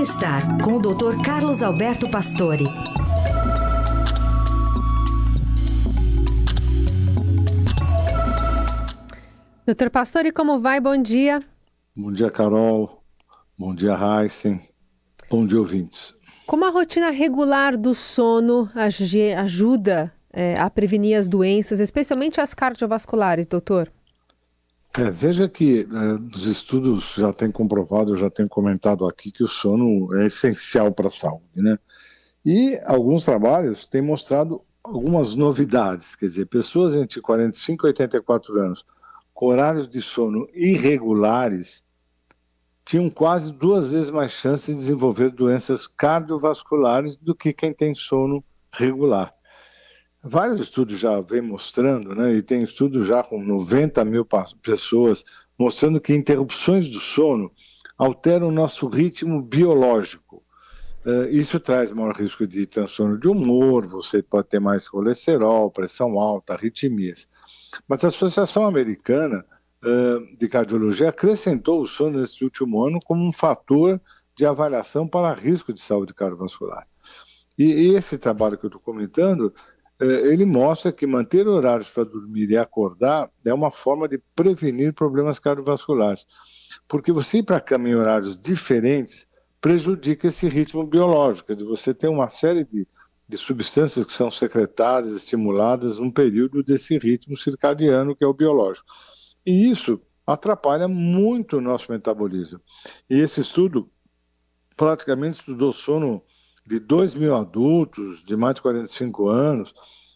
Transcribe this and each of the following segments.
Bem-estar com o Dr. Carlos Alberto Pastore. Doutor Pastore, como vai? Bom dia. Bom dia, Carol. Bom dia, Heisen. Bom dia, ouvintes. Como a rotina regular do sono ajuda é, a prevenir as doenças, especialmente as cardiovasculares, doutor? É, veja que é, os estudos já têm comprovado, eu já tenho comentado aqui, que o sono é essencial para a saúde, né? E alguns trabalhos têm mostrado algumas novidades, quer dizer, pessoas entre 45 e 84 anos com horários de sono irregulares tinham quase duas vezes mais chance de desenvolver doenças cardiovasculares do que quem tem sono regular. Vários estudos já vêm mostrando, né, e tem estudos já com 90 mil pessoas, mostrando que interrupções do sono alteram o nosso ritmo biológico. Uh, isso traz maior risco de transtorno de humor, você pode ter mais colesterol, pressão alta, arritmias. Mas a Associação Americana uh, de Cardiologia acrescentou o sono nesse último ano como um fator de avaliação para risco de saúde cardiovascular. E, e esse trabalho que eu estou comentando ele mostra que manter horários para dormir e acordar é uma forma de prevenir problemas cardiovasculares. Porque você ir para a cama em horários diferentes prejudica esse ritmo biológico, de você ter uma série de, de substâncias que são secretadas, estimuladas num período desse ritmo circadiano que é o biológico. E isso atrapalha muito o nosso metabolismo. E esse estudo praticamente estudou sono de 2 mil adultos de mais de 45 anos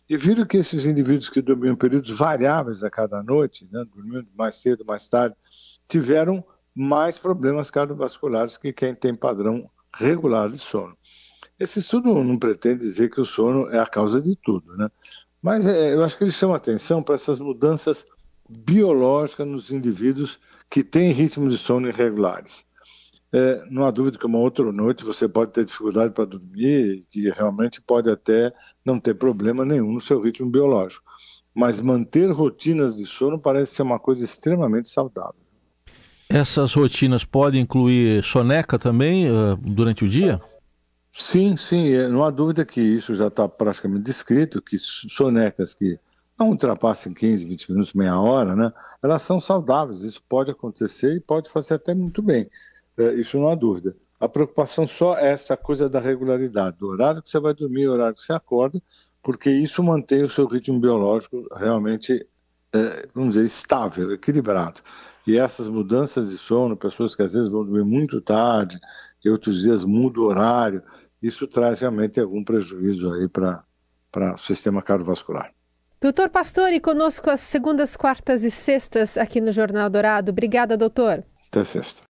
e viram que esses indivíduos que dormiam períodos variáveis a cada noite, né, dormindo mais cedo, mais tarde, tiveram mais problemas cardiovasculares que quem tem padrão regular de sono. Esse estudo não pretende dizer que o sono é a causa de tudo, né? mas é, eu acho que ele chama atenção para essas mudanças biológicas nos indivíduos que têm ritmos de sono irregulares é, não há dúvida que uma outra noite você pode ter dificuldade para dormir e realmente pode até não ter problema nenhum no seu ritmo biológico. Mas manter rotinas de sono parece ser uma coisa extremamente saudável. Essas rotinas podem incluir soneca também uh, durante o dia? Sim, sim, é, não há dúvida que isso já está praticamente descrito, que sonecas que não ultrapassem 15, 20 minutos, meia hora, né, elas são saudáveis, isso pode acontecer e pode fazer até muito bem. É, isso não há dúvida. A preocupação só é essa coisa da regularidade, do horário que você vai dormir, o horário que você acorda, porque isso mantém o seu ritmo biológico realmente, é, vamos dizer, estável, equilibrado. E essas mudanças de sono, pessoas que às vezes vão dormir muito tarde e outros dias mudam o horário, isso traz realmente algum prejuízo aí para o sistema cardiovascular. Doutor Pastore, conosco às segundas, quartas e sextas aqui no Jornal Dourado. Obrigada, doutor. Até sexta.